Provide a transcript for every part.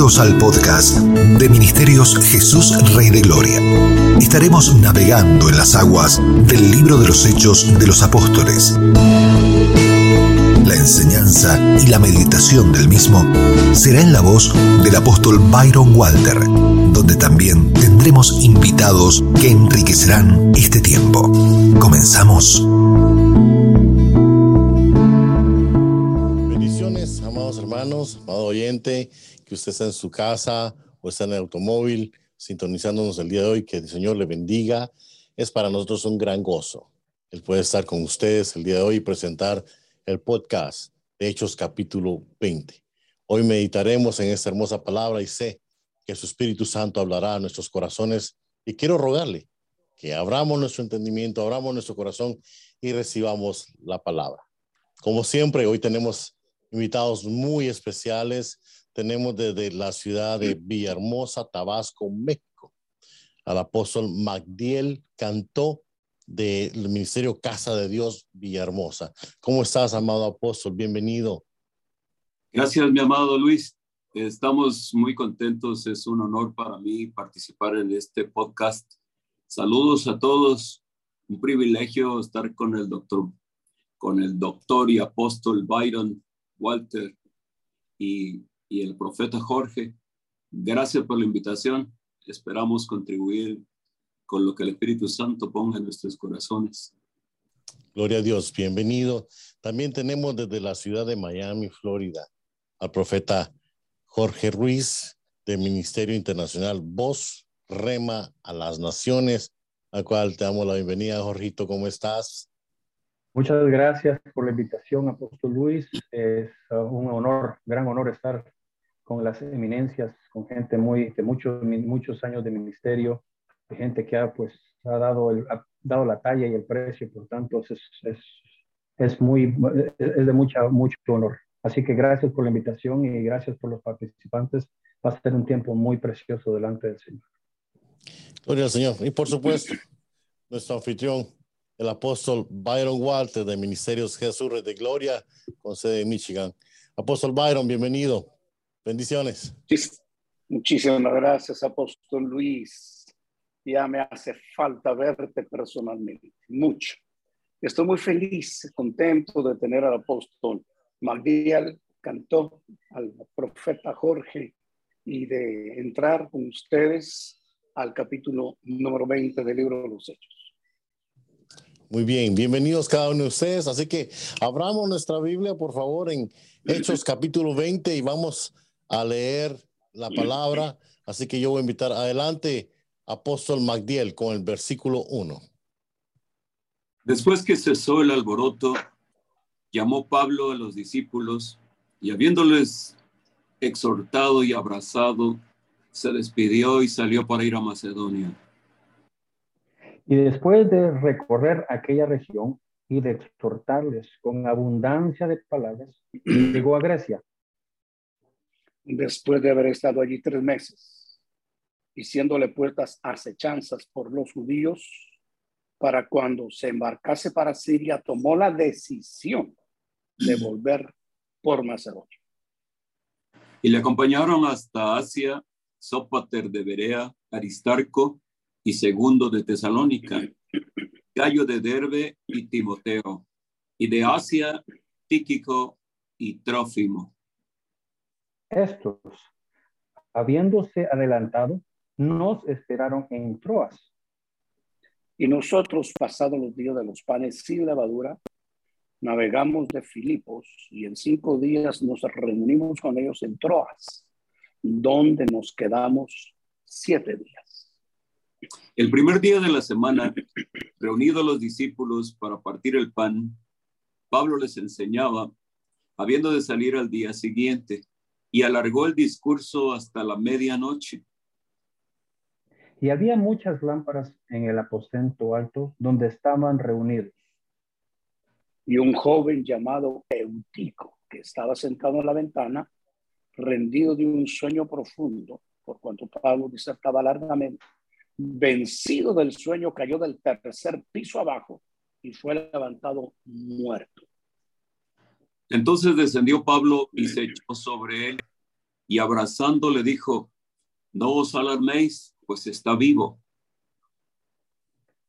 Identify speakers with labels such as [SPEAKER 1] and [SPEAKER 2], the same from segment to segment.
[SPEAKER 1] Bienvenidos al podcast de Ministerios Jesús Rey de Gloria. Estaremos navegando en las aguas del libro de los Hechos de los Apóstoles. La enseñanza y la meditación del mismo será en la voz del apóstol Byron Walter, donde también tendremos invitados que enriquecerán este tiempo. Comenzamos.
[SPEAKER 2] Bendiciones, amados hermanos, amado oyente que usted está en su casa o está en el automóvil sintonizándonos el día de hoy, que el Señor le bendiga. Es para nosotros un gran gozo el poder estar con ustedes el día de hoy y presentar el podcast de Hechos capítulo 20. Hoy meditaremos en esta hermosa palabra y sé que su Espíritu Santo hablará a nuestros corazones y quiero rogarle que abramos nuestro entendimiento, abramos nuestro corazón y recibamos la palabra. Como siempre, hoy tenemos invitados muy especiales tenemos desde la ciudad de Villahermosa, Tabasco, México, al apóstol Magdiel Cantó del Ministerio Casa de Dios Villahermosa. ¿Cómo estás, amado apóstol? Bienvenido.
[SPEAKER 3] Gracias, mi amado Luis. Estamos muy contentos. Es un honor para mí participar en este podcast. Saludos a todos. Un privilegio estar con el doctor, con el doctor y apóstol Byron Walter y y el profeta Jorge. Gracias por la invitación. Esperamos contribuir con lo que el Espíritu Santo ponga en nuestros corazones.
[SPEAKER 2] Gloria a Dios, bienvenido. También tenemos desde la ciudad de Miami, Florida, al profeta Jorge Ruiz del Ministerio Internacional Voz Rema a las Naciones, al cual te damos la bienvenida. Jorgito, ¿cómo estás?
[SPEAKER 4] Muchas gracias por la invitación, Apóstol Luis. Es un honor, gran honor estar con las eminencias, con gente muy, de muchos, muchos años de ministerio, de gente que ha, pues, ha dado, el, ha dado la talla y el precio, por tanto, es, es, es, muy, es de mucha, mucho honor. Así que gracias por la invitación y gracias por los participantes. Va a ser un tiempo muy precioso delante del Señor.
[SPEAKER 2] Gloria al Señor. Y por supuesto, nuestro anfitrión, el apóstol Byron Walter de Ministerios Jesús de Gloria, con sede en Michigan. Apóstol Byron, bienvenido. Bendiciones.
[SPEAKER 5] Muchísimas gracias, apóstol Luis. Ya me hace falta verte personalmente, mucho. Estoy muy feliz, contento de tener al apóstol Magdiel Cantó, al profeta Jorge y de entrar con ustedes al capítulo número 20 del libro de los Hechos.
[SPEAKER 2] Muy bien, bienvenidos cada uno de ustedes. Así que abramos nuestra Biblia, por favor, en Hechos capítulo 20 y vamos a leer la palabra. Así que yo voy a invitar adelante apóstol Magdiel con el versículo 1.
[SPEAKER 3] Después que cesó el alboroto, llamó Pablo a los discípulos y habiéndoles exhortado y abrazado, se despidió y salió para ir a Macedonia.
[SPEAKER 4] Y después de recorrer aquella región y de exhortarles con abundancia de palabras, llegó a Grecia
[SPEAKER 5] después de haber estado allí tres meses, diciéndole puertas acechanzas por los judíos, para cuando se embarcase para Siria, tomó la decisión de volver por Macedonia.
[SPEAKER 3] Y le acompañaron hasta Asia Sópater de Berea, Aristarco y Segundo de Tesalónica, Gallo de Derbe y Timoteo, y de Asia Tíquico y Trófimo
[SPEAKER 4] estos, habiéndose adelantado, nos esperaron en Troas.
[SPEAKER 5] Y nosotros, pasados los días de los panes sin levadura, navegamos de Filipos y en cinco días nos reunimos con ellos en Troas, donde nos quedamos siete días.
[SPEAKER 3] El primer día de la semana, reunidos los discípulos para partir el pan, Pablo les enseñaba, habiendo de salir al día siguiente y alargó el discurso hasta la medianoche.
[SPEAKER 4] Y había muchas lámparas en el aposento alto donde estaban reunidos.
[SPEAKER 5] Y un joven llamado Eutico, que estaba sentado en la ventana, rendido de un sueño profundo, por cuanto Pablo disertaba largamente, vencido del sueño, cayó del tercer piso abajo y fue levantado muerto.
[SPEAKER 3] Entonces descendió Pablo y se echó sobre él y abrazando le dijo, no os alarméis, pues está vivo.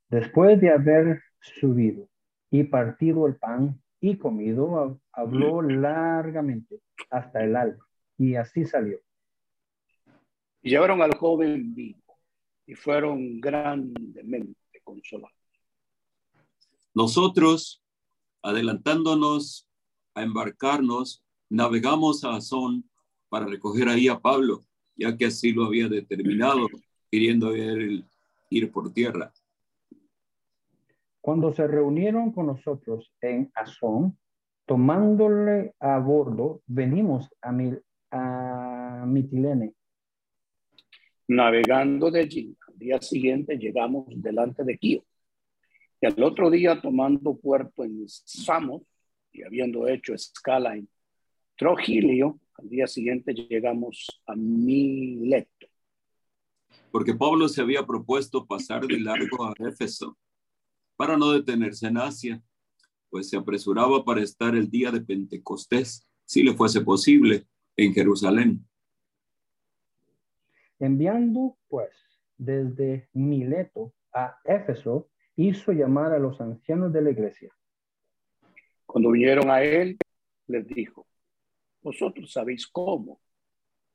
[SPEAKER 4] Después de haber subido y partido el pan y comido, habló largamente hasta el alba y así salió.
[SPEAKER 5] Llevaron al joven vivo y fueron grandemente consolados.
[SPEAKER 3] Nosotros, adelantándonos a embarcarnos, navegamos a Azón para recoger ahí a Pablo, ya que así lo había determinado, queriendo ir, ir por tierra.
[SPEAKER 4] Cuando se reunieron con nosotros en Azón, tomándole a bordo, venimos a, a Mitilene.
[SPEAKER 5] Navegando de allí, al día siguiente llegamos delante de Kio. Y al otro día, tomando puerto en Samos y habiendo hecho escala en Trogilio, al día siguiente llegamos a Mileto.
[SPEAKER 3] Porque Pablo se había propuesto pasar de largo a Éfeso para no detenerse en Asia, pues se apresuraba para estar el día de Pentecostés, si le fuese posible, en Jerusalén.
[SPEAKER 4] Enviando pues desde Mileto a Éfeso, hizo llamar a los ancianos de la iglesia.
[SPEAKER 5] Cuando vinieron a él, les dijo, vosotros sabéis cómo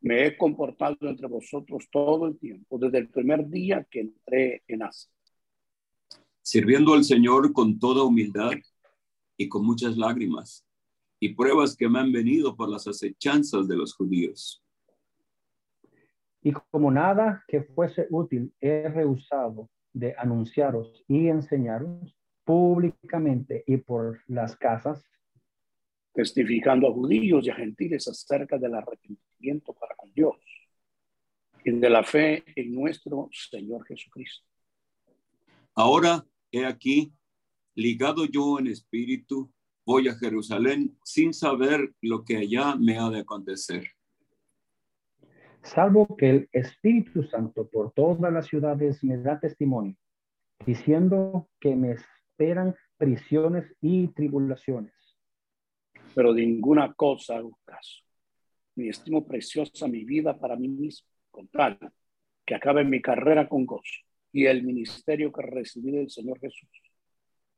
[SPEAKER 5] me he comportado entre vosotros todo el tiempo, desde el primer día que entré en Asia
[SPEAKER 3] sirviendo al Señor con toda humildad y con muchas lágrimas y pruebas que me han venido por las acechanzas de los judíos.
[SPEAKER 4] Y como nada que fuese útil, he rehusado de anunciaros y enseñaros públicamente y por las casas,
[SPEAKER 5] testificando a judíos y a gentiles acerca del arrepentimiento para con Dios y de la fe en nuestro Señor Jesucristo.
[SPEAKER 3] Ahora He aquí, ligado yo en espíritu, voy a Jerusalén sin saber lo que allá me ha de acontecer.
[SPEAKER 4] Salvo que el Espíritu Santo por todas las ciudades me da testimonio, diciendo que me esperan prisiones y tribulaciones.
[SPEAKER 5] Pero de ninguna cosa hago caso, ni estimo preciosa mi vida para mí mismo, con tal que acabe mi carrera con gozo y el ministerio que recibí del Señor Jesús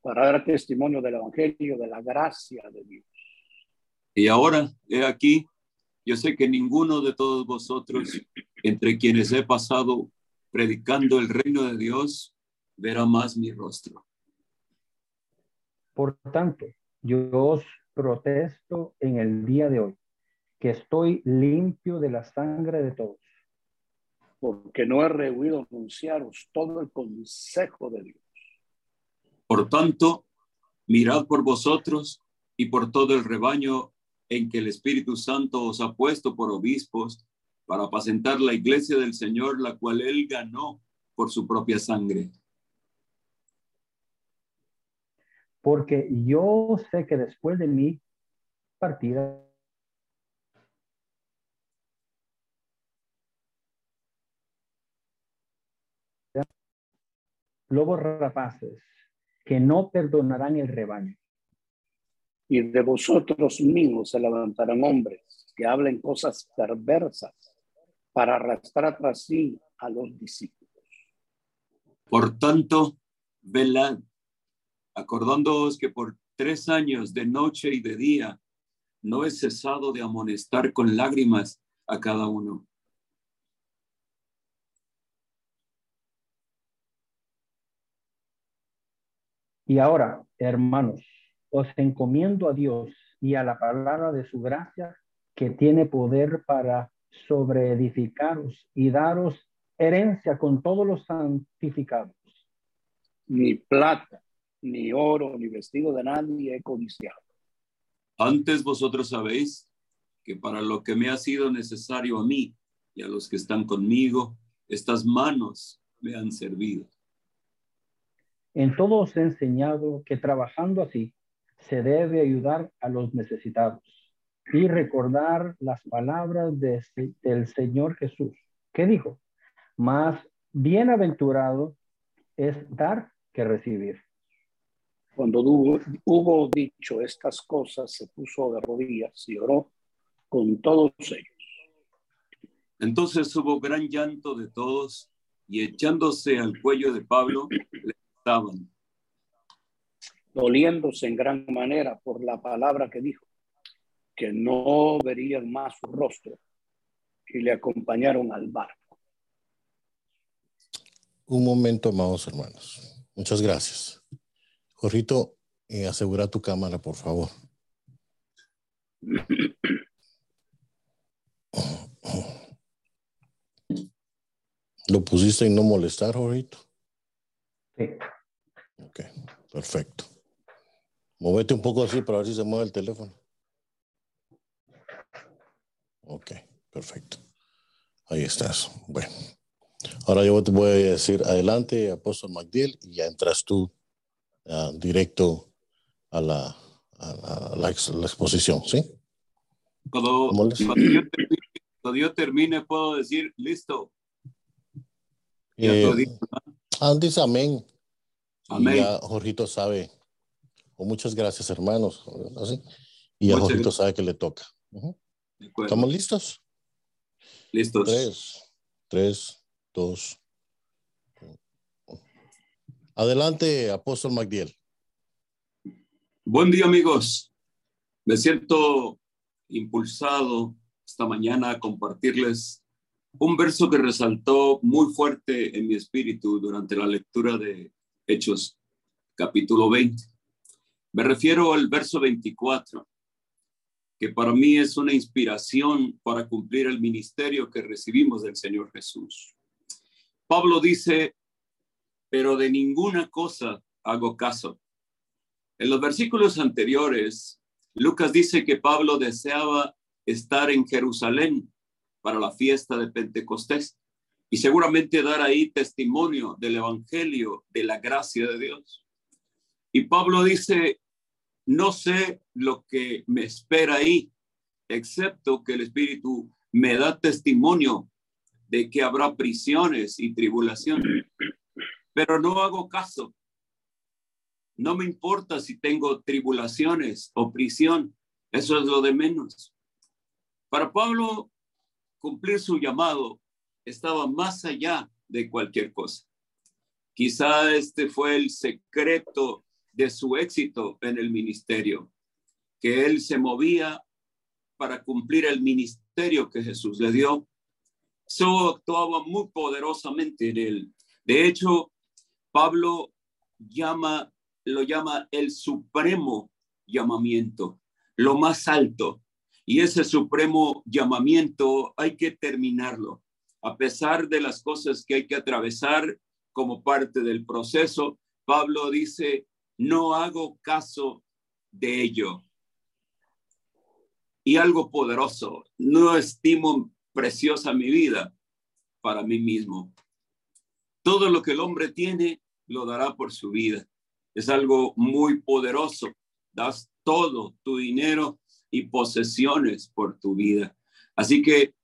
[SPEAKER 5] para dar testimonio del Evangelio, de la gracia de Dios.
[SPEAKER 3] Y ahora, he aquí, yo sé que ninguno de todos vosotros, entre quienes he pasado predicando el reino de Dios, verá más mi rostro.
[SPEAKER 4] Por tanto, yo os protesto en el día de hoy que estoy limpio de la sangre de todos
[SPEAKER 5] porque no he rehuido anunciaros todo el consejo de Dios.
[SPEAKER 3] Por tanto, mirad por vosotros y por todo el rebaño en que el Espíritu Santo os ha puesto por obispos para apacentar la iglesia del Señor, la cual él ganó por su propia sangre.
[SPEAKER 4] Porque yo sé que después de mi partida lobos rapaces que no perdonarán el rebaño.
[SPEAKER 5] Y de vosotros mismos se levantarán hombres que hablen cosas perversas para arrastrar tras sí a los discípulos.
[SPEAKER 3] Por tanto, velad, acordándoos que por tres años de noche y de día no he cesado de amonestar con lágrimas a cada uno
[SPEAKER 4] Y ahora, hermanos, os encomiendo a Dios y a la palabra de su gracia que tiene poder para sobreedificaros y daros herencia con todos los santificados.
[SPEAKER 5] Ni plata, ni oro, ni vestido de nadie he codiciado.
[SPEAKER 3] Antes vosotros sabéis que para lo que me ha sido necesario a mí y a los que están conmigo, estas manos me han servido.
[SPEAKER 4] En todo os he enseñado que trabajando así se debe ayudar a los necesitados y recordar las palabras de, del Señor Jesús, que dijo, más bienaventurado es dar que recibir.
[SPEAKER 5] Cuando hubo, hubo dicho estas cosas, se puso de rodillas y oró con todos ellos.
[SPEAKER 3] Entonces hubo gran llanto de todos y echándose al cuello de Pablo, le estaban.
[SPEAKER 5] Doliéndose en gran manera por la palabra que dijo, que no verían más su rostro y le acompañaron al barco.
[SPEAKER 2] Un momento, amados hermanos. Muchas gracias. Jorrito, eh, asegura tu cámara, por favor. ¿Lo pusiste en no molestar, Jorito?
[SPEAKER 4] Sí.
[SPEAKER 2] Ok, perfecto. Movete un poco así para ver si se mueve el teléfono. Ok, perfecto. Ahí estás. Bueno, ahora yo te voy a decir adelante, apóstol MacDill, y ya entras tú uh, directo a la, a la, exposición, ¿sí?
[SPEAKER 3] Cuando, cuando, yo termine, cuando, yo termine, puedo decir, listo.
[SPEAKER 2] Eh, dice amén. Amén. Y ya Jorgito sabe. O muchas gracias, hermanos. Así. Y ya Jorgito sabe que le toca. Uh -huh. ¿Estamos listos?
[SPEAKER 3] Listos.
[SPEAKER 2] Tres, tres, dos. Adelante, apóstol MacDiel.
[SPEAKER 3] Buen día, amigos. Me siento impulsado esta mañana a compartirles un verso que resaltó muy fuerte en mi espíritu durante la lectura de Hechos, capítulo 20. Me refiero al verso 24 que para mí es una inspiración para cumplir el ministerio que recibimos del Señor Jesús. Pablo dice, pero de ninguna cosa hago caso. En los versículos anteriores, Lucas dice que Pablo deseaba estar en Jerusalén para la fiesta de Pentecostés y seguramente dar ahí testimonio del Evangelio, de la gracia de Dios. Y Pablo dice, no sé lo que me espera ahí, excepto que el Espíritu me da testimonio de que habrá prisiones y tribulación. Pero no hago caso. No me importa si tengo tribulaciones o prisión. Eso es lo de menos. Para Pablo, cumplir su llamado estaba más allá de cualquier cosa. Quizá este fue el secreto de su éxito en el ministerio, que él se movía para cumplir el ministerio que Jesús le dio. Eso actuaba muy poderosamente en él. De hecho, Pablo llama, lo llama el supremo llamamiento, lo más alto. Y ese supremo llamamiento hay que terminarlo. A pesar de las cosas que hay que atravesar como parte del proceso, Pablo dice, no hago caso de ello. Y algo poderoso, no estimo preciosa mi vida para mí mismo. Todo lo que el hombre tiene, lo dará por su vida. Es algo muy poderoso. Das todo tu dinero y posesiones por tu vida. Así que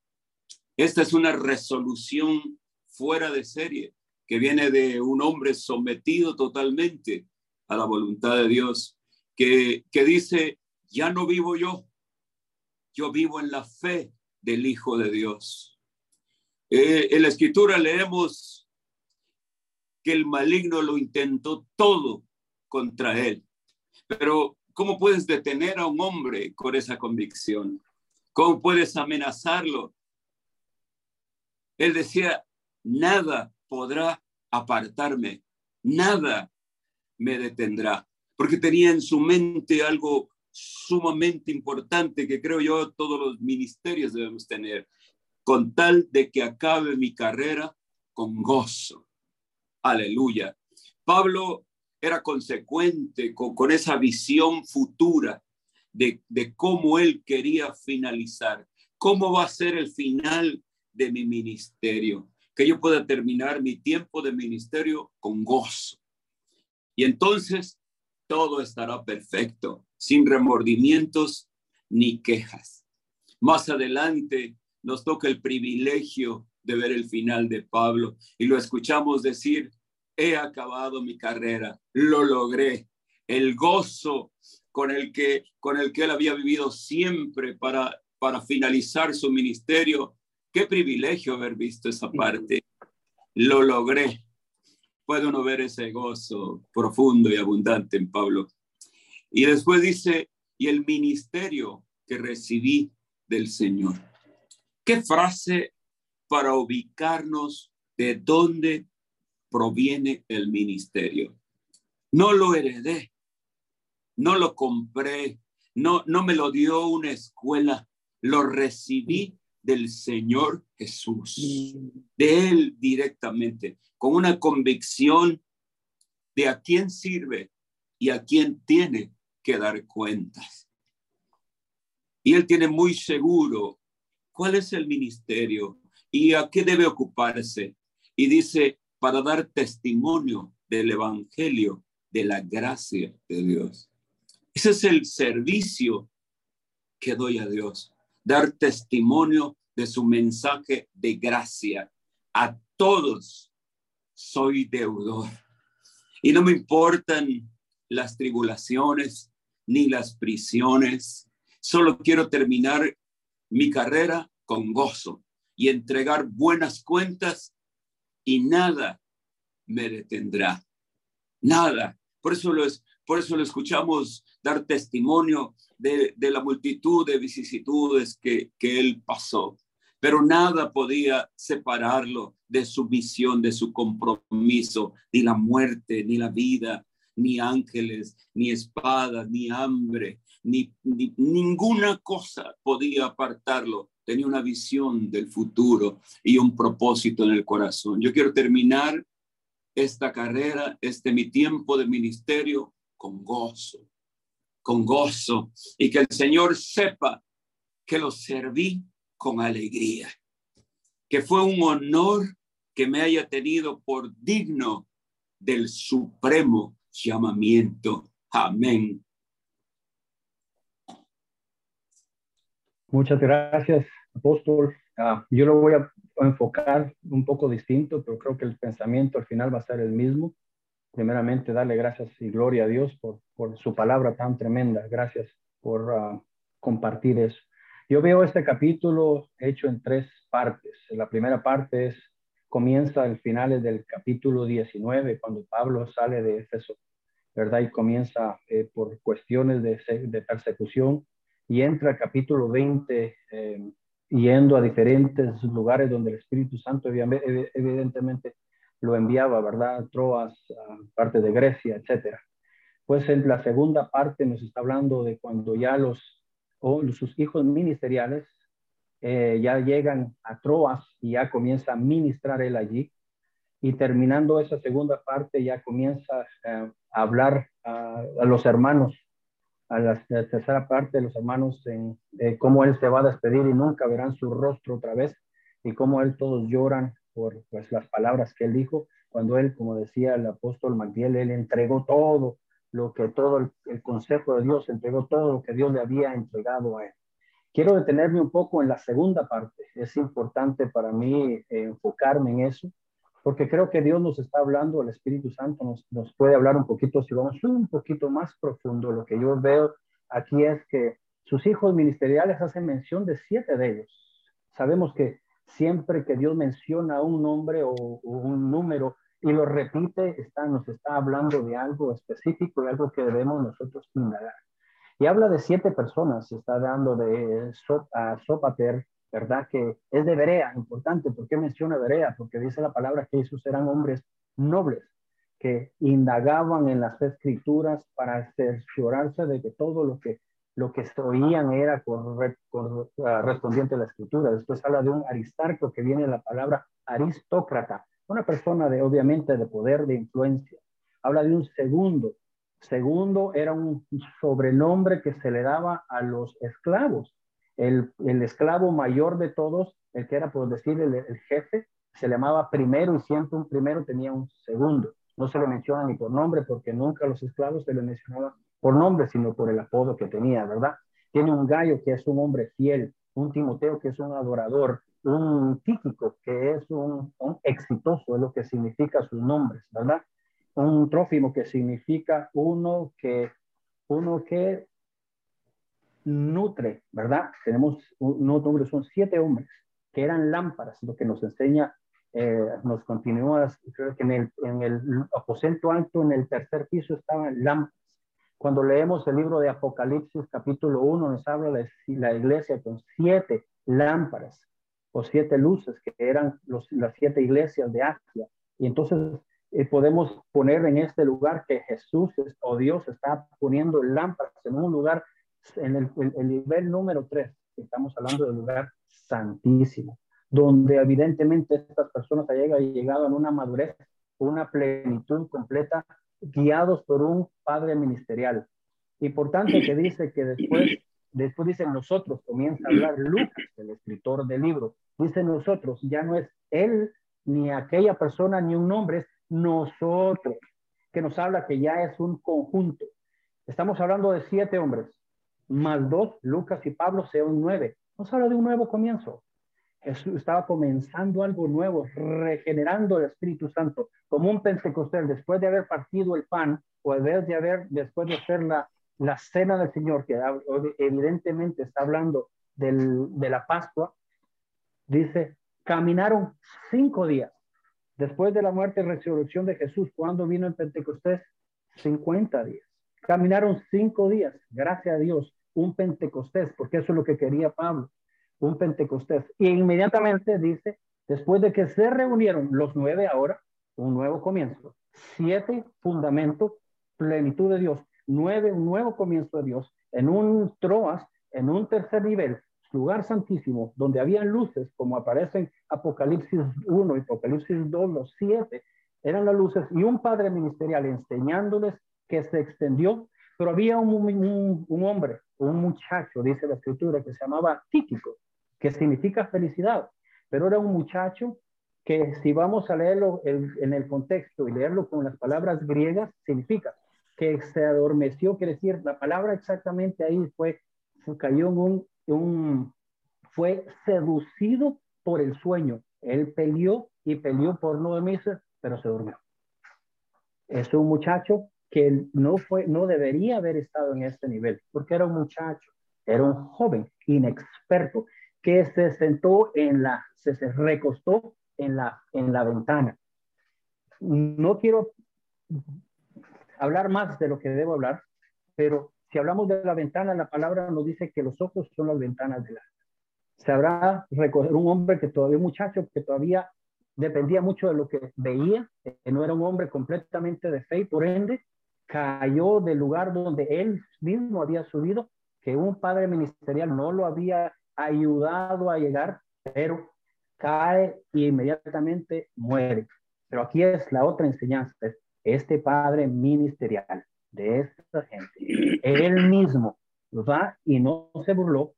[SPEAKER 3] esta es una resolución fuera de serie que viene de un hombre sometido totalmente a la voluntad de Dios, que, que dice, ya no vivo yo, yo vivo en la fe del Hijo de Dios. Eh, en la escritura leemos que el maligno lo intentó todo contra él. Pero ¿cómo puedes detener a un hombre con esa convicción? ¿Cómo puedes amenazarlo? Él decía, nada podrá apartarme, nada me detendrá, porque tenía en su mente algo sumamente importante que creo yo todos los ministerios debemos tener, con tal de que acabe mi carrera con gozo. Aleluya. Pablo era consecuente con, esa visión futura de, de cómo él quería finalizar, cómo va a ser el final de mi ministerio, que yo pueda terminar mi tiempo de ministerio con gozo y entonces todo estará perfecto, sin remordimientos ni quejas. Más adelante nos toca el privilegio de ver el final de Pablo y lo escuchamos decir, he acabado mi carrera, lo logré. El gozo con el que, con el que él había vivido siempre para, para finalizar su ministerio Qué privilegio haber visto esa parte. Lo logré. Puede uno ver ese gozo profundo y abundante en Pablo. Y después dice, y el ministerio que recibí del Señor. Qué frase para ubicarnos de dónde proviene el ministerio. No lo heredé, no lo compré, no, no me lo dio una escuela, lo recibí del Señor Jesús, de Él directamente, con una convicción de a quién sirve y a quién tiene que dar cuentas. Y Él tiene muy seguro cuál es el ministerio y a qué debe ocuparse. Y dice, para dar testimonio del Evangelio de la gracia de Dios. Ese es el servicio que doy a Dios, dar testimonio de su mensaje de gracia. A todos soy deudor. Y no me importan las tribulaciones ni las prisiones. Solo quiero terminar mi carrera con gozo y entregar buenas cuentas y nada me detendrá. Nada. Por eso, lo, por eso lo escuchamos dar testimonio de, la multitud de vicisitudes que, que él pasó. Pero nada podía separarlo de su misión, de su compromiso, ni la muerte, ni la vida, ni ángeles, ni espadas, ni hambre, ni, ninguna cosa podía apartarlo. Tenía una visión del futuro y un propósito en el corazón. Yo quiero terminar esta carrera, este mi tiempo de ministerio con gozo, con gozo y que el Señor sepa que lo serví con alegría, que fue un honor que me haya tenido por digno del supremo llamamiento. Amén.
[SPEAKER 4] Muchas gracias, apóstol. Ah, yo lo voy a enfocar un poco distinto, pero creo que el pensamiento al final va a ser el mismo. Primeramente, darle gracias y gloria a Dios por, por su palabra tan tremenda. Gracias por uh, compartir eso. Yo veo este capítulo hecho en tres partes. La primera parte es, comienza al final del capítulo 19, cuando Pablo sale de Éfeso, ¿verdad? Y comienza eh, por cuestiones de, de, persecución y entra al capítulo 20 eh, yendo a diferentes lugares donde el Espíritu Santo evidentemente lo enviaba, ¿verdad? Troas, parte de Grecia, etcétera. Pues en la segunda parte nos está hablando de cuando ya los, sus hijos ministeriales eh, ya llegan a Troas y ya comienza a ministrar él allí. Y terminando esa segunda parte ya comienza eh, a hablar a los hermanos a la, tercera parte los hermanos en cómo él se va a despedir y nunca verán su rostro otra vez y cómo él todos lloran por pues, las palabras que él dijo cuando él, como decía el apóstol Magdiel, él entregó todo lo que todo el, consejo de Dios, entregó todo lo que Dios le había entregado a él. Quiero detenerme un poco en la segunda parte. Es importante para mí eh, enfocarme en eso porque creo que Dios nos está hablando, el Espíritu Santo nos, puede hablar un poquito, si vamos un poquito más profundo, lo que yo veo aquí es que sus hijos ministeriales hacen mención de siete de ellos. Sabemos que siempre que Dios menciona un nombre o, un número y lo repite, está, nos está hablando de algo específico, de algo que debemos nosotros indagar. Y habla de siete personas, está dando de Sopater, ¿verdad? Que es de Berea, importante. ¿Por qué menciona Berea? Porque dice la palabra que esos eran hombres nobles que indagaban en las escrituras para cerciorarse de que todo lo que lo que oían era correspondiente a la escritura. Después habla de un aristarco que viene de la palabra aristócrata, una persona de obviamente de poder, de influencia. Habla de un segundo. Segundo era un sobrenombre que se le daba a los esclavos el, esclavo mayor de todos, el que era por decir el, jefe, se llamaba primero y siempre un primero tenía un segundo. No se le menciona ni por nombre porque nunca los esclavos se le mencionaba por nombre, sino por el apodo que tenía, ¿verdad? Tiene un gallo que es un hombre fiel, un Timoteo que es un adorador, un Tíquico que es un, un exitoso, es lo que significa sus nombres, ¿verdad? Un Trófimo que significa uno que, uno que nutre, ¿verdad? Tenemos un, hombres, son siete hombres, que eran lámparas, lo que nos enseña, eh, nos continúa, creo que en el, en el aposento alto, en el tercer piso, estaban lámparas. Cuando leemos el libro de Apocalipsis capítulo 1, nos habla de la iglesia con siete lámparas o siete luces, que eran los, las siete iglesias de Asia. Y entonces eh, podemos poner en este lugar que Jesús o Dios está poniendo lámparas en un lugar, en el, el nivel número tres, estamos hablando del lugar santísimo, donde evidentemente estas personas han llegado en una madurez, una plenitud completa, guiados por un padre ministerial. Y por tanto que dice que después, después dicen nosotros, comienza a hablar Lucas, el escritor del libro, dice nosotros, ya no es él, ni aquella persona, ni un nombre, es nosotros, que nos habla que ya es un conjunto. Estamos hablando de siete hombres, más dos, Lucas y Pablo, son nueve. Nos habla de un nuevo comienzo. Jesús estaba comenzando algo nuevo, regenerando el Espíritu Santo, como un Pentecostés, después de haber partido el pan, o después de haber, después de hacer la, la cena del Señor, que evidentemente está hablando del, de la Pascua, dice, caminaron cinco días después de la muerte y resurrección de Jesús, cuando vino en Pentecostés, 50 días. Caminaron cinco días, gracias a Dios, un Pentecostés, porque eso es lo que quería Pablo, un Pentecostés. Y inmediatamente dice, después de que se reunieron los nueve ahora, un nuevo comienzo, siete fundamentos, plenitud de Dios, nueve, un nuevo comienzo de Dios, en un troas, en un tercer nivel, lugar santísimo, donde habían luces, como aparecen Apocalipsis 1 y Apocalipsis 2, los siete, eran las luces, y un padre ministerial enseñándoles que se extendió, pero había un, un, hombre, un muchacho, dice la escritura, que se llamaba Tíquico, que significa felicidad, pero era un muchacho que si vamos a leerlo en el contexto y leerlo con las palabras griegas, significa que se adormeció, quiere decir, la palabra exactamente ahí fue, cayó en un fue seducido por el sueño. Él peleó y peleó por no dormirse, pero se durmió. Es un muchacho que no fue, no debería haber estado en este nivel, porque era un muchacho, era un joven inexperto que se sentó en la, se, recostó en la, en la ventana. No quiero hablar más de lo que debo hablar, pero si hablamos de la ventana, la palabra nos dice que los ojos son las ventanas del alma. Se habrá recoger un hombre que todavía, un muchacho que todavía dependía mucho de lo que veía, que no era un hombre completamente de fe y por ende cayó del lugar donde él mismo había subido, que un padre ministerial no lo había ayudado a llegar, pero cae y inmediatamente muere. Pero aquí es la otra enseñanza, este padre ministerial de esta gente. Él mismo va y no se burló,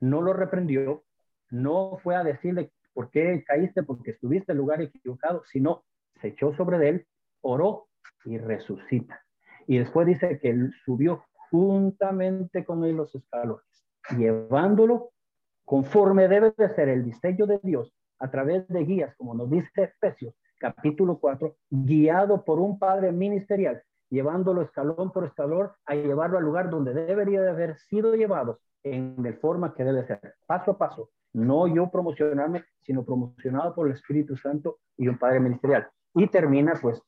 [SPEAKER 4] no lo reprendió, no fue a decirle por qué caíste, porque estuviste en el lugar equivocado, sino se echó sobre él, oró y resucita. Y después dice que él subió juntamente con él los escalones, llevándolo conforme debe de ser el diseño de Dios a través de guías, como nos dice Efesios capítulo 4, guiado por un padre ministerial llevándolo escalón por escalón a llevarlo al lugar donde debería de haber sido llevado en de forma que debe ser, paso a paso. No yo promocionarme, sino promocionado por el Espíritu Santo y un Padre Ministerial. Y termina pues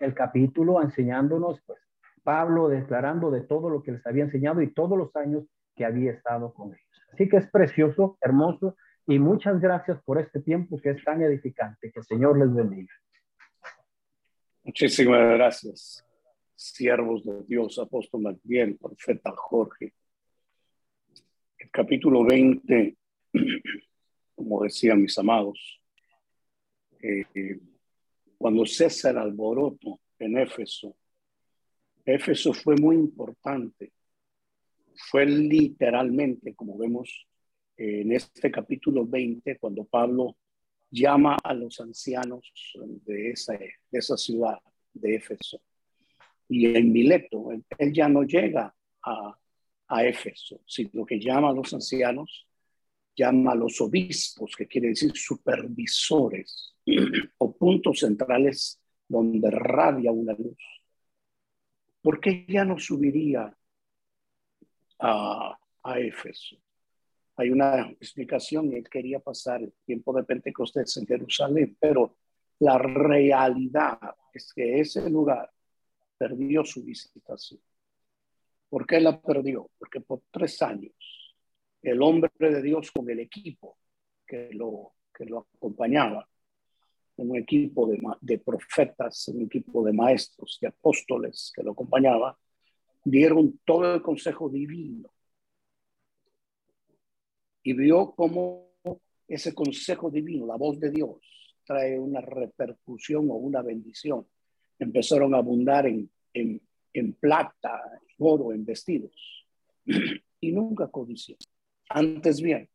[SPEAKER 4] el capítulo enseñándonos, pues, Pablo declarando de todo lo que les había enseñado y todos los años que había estado con ellos. Así que es precioso, hermoso, y muchas gracias por este tiempo que es tan edificante. Que el Señor les bendiga.
[SPEAKER 5] Muchísimas gracias siervos de Dios, apóstol Magdiel, profeta Jorge. El capítulo 20, como decían mis amados, eh, cuando cesa el alboroto en Éfeso, Éfeso fue muy importante. Fue literalmente, como vemos en este capítulo 20, cuando Pablo llama a los ancianos de esa, de esa ciudad de Éfeso y en Mileto. Él, ya no llega a, a Éfeso, sino que llama a los ancianos, llama a los obispos, que quiere decir supervisores o puntos centrales donde radia una luz. ¿Por qué ya no subiría a, a Éfeso? Hay una explicación él quería pasar el tiempo de Pentecostés en Jerusalén, pero la realidad es que ese lugar perdió su visitación. ¿Por qué la perdió? Porque por tres años el hombre de Dios con el equipo que lo, que lo acompañaba, un equipo de, de profetas, un equipo de maestros, de apóstoles que lo acompañaba, dieron todo el consejo divino y vio cómo ese consejo divino, la voz de Dios, trae una repercusión o una bendición. Empezaron a abundar en, plata, en oro, en vestidos y nunca codició. Antes bien,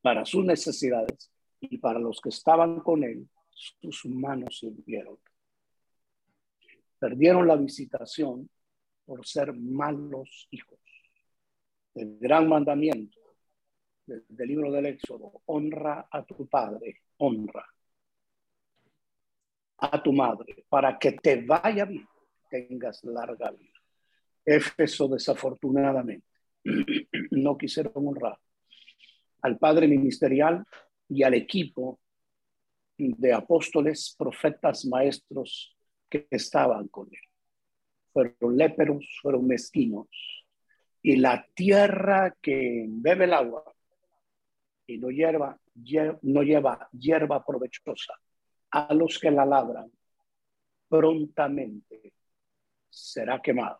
[SPEAKER 5] para sus necesidades y para los que estaban con él, sus manos sirvieron. Perdieron la visitación por ser malos hijos. El gran mandamiento del, libro del Éxodo, honra a tu padre, honra a tu madre, para que te vaya bien, tengas larga vida. Éfeso desafortunadamente no quisieron honrar al padre ministerial y al equipo de apóstoles, profetas, maestros que estaban con él. Fueron léperos, fueron mezquinos. Y la tierra que bebe el agua y no, hierba, no lleva hierba provechosa a los que la labran, prontamente será quemada,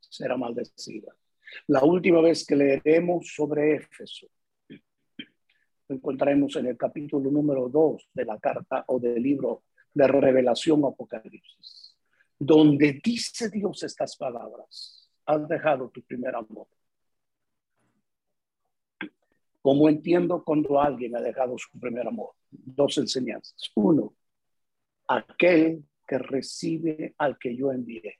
[SPEAKER 5] será maldecida. La última vez que leeremos sobre Éfeso, encontraremos en el capítulo número 2 de la carta o del libro de revelación Apocalipsis, donde dice Dios estas palabras, has dejado tu primer amor. ¿Cómo entiendo cuando alguien ha dejado su primer amor? Dos enseñanzas. Uno, aquel que recibe al que yo envié.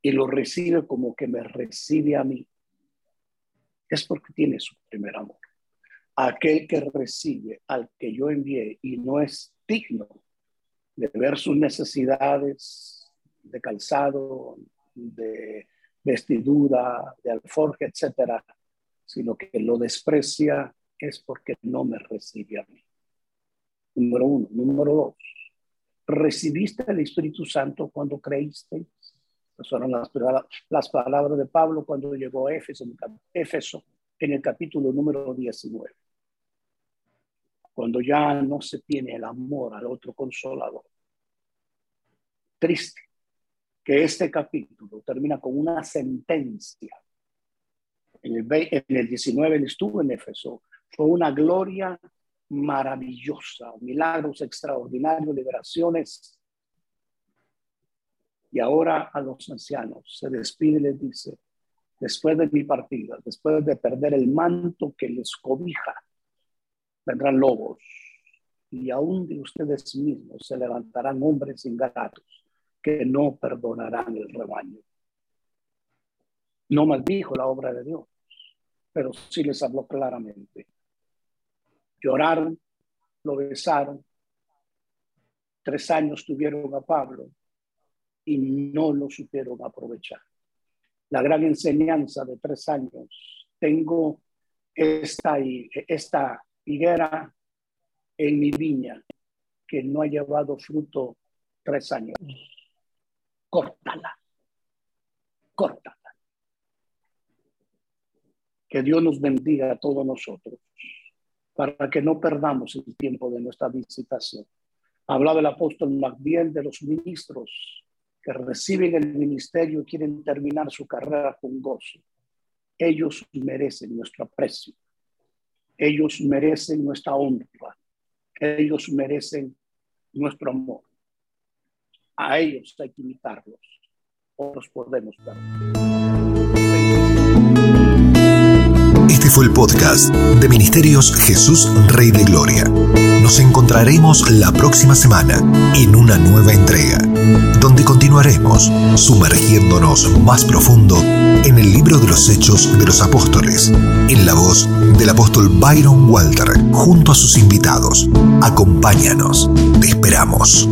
[SPEAKER 5] Y lo recibe como que me recibe a mí. Es porque tiene su primer amor. Aquel que recibe al que yo envié y no es digno de ver sus necesidades de calzado, de vestidura, de alforja, etcétera, sino que lo desprecia es porque no me recibe a mí. Número uno. Número dos. ¿Recibiste el Espíritu Santo cuando creíste? Fueron las, las palabras de Pablo cuando llegó a Éfeso, Éfeso en el capítulo número 19. Cuando ya no se tiene el amor al otro consolador. Triste que este capítulo termina con una sentencia en el, en el 19 él estuvo en Éfeso. Fue una gloria maravillosa, milagros extraordinarios, liberaciones. Y ahora a los ancianos se despide y les dice, después de mi partida, después de perder el manto que les cobija, vendrán lobos y aún de ustedes mismos se levantarán hombres ingratos que no perdonarán el rebaño. No maldijo la obra de Dios, pero sí les habló claramente. Lloraron, lo besaron. Tres años tuvieron a Pablo y no lo supieron aprovechar. La gran enseñanza de tres años. Tengo esta, esta higuera en mi viña que no ha llevado fruto tres años. Córtala, córtala. Que Dios nos bendiga a todos nosotros para que no perdamos el tiempo de nuestra visitación. Hablaba el apóstol Magdiel de los ministros que reciben el ministerio y quieren terminar su carrera con gozo. Ellos merecen nuestro aprecio. Ellos merecen nuestra honra. Ellos merecen nuestro amor. A ellos hay que imitarlos. O los podemos dar.
[SPEAKER 1] Este fue el podcast de Ministerios Jesús Rey de Gloria. Nos encontraremos la próxima semana en una nueva entrega, donde continuaremos sumergiéndonos más profundo en el libro de los Hechos de los Apóstoles, en la voz del apóstol Byron Walter, junto a sus invitados. Acompáñanos, te esperamos.